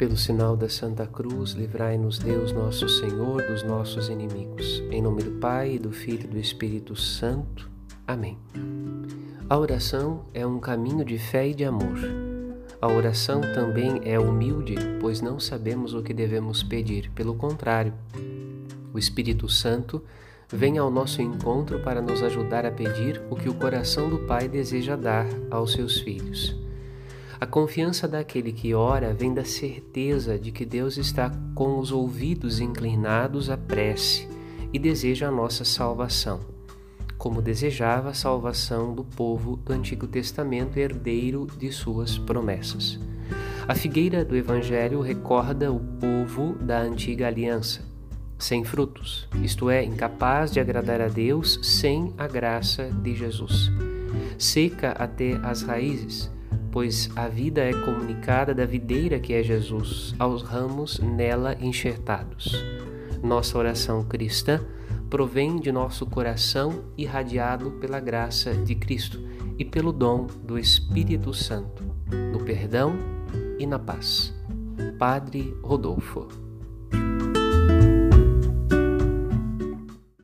Pelo sinal da Santa Cruz, livrai-nos Deus nosso Senhor dos nossos inimigos. Em nome do Pai, do Filho e do Espírito Santo. Amém. A oração é um caminho de fé e de amor. A oração também é humilde, pois não sabemos o que devemos pedir. Pelo contrário, o Espírito Santo vem ao nosso encontro para nos ajudar a pedir o que o coração do Pai deseja dar aos seus filhos. A confiança daquele que ora vem da certeza de que Deus está com os ouvidos inclinados à prece e deseja a nossa salvação, como desejava a salvação do povo do Antigo Testamento, herdeiro de suas promessas. A figueira do Evangelho recorda o povo da antiga aliança, sem frutos, isto é, incapaz de agradar a Deus sem a graça de Jesus. Seca até as raízes, pois a vida é comunicada da videira que é Jesus, aos ramos nela enxertados. Nossa oração cristã provém de nosso coração irradiado pela graça de Cristo e pelo dom do Espírito Santo, no perdão e na paz. Padre Rodolfo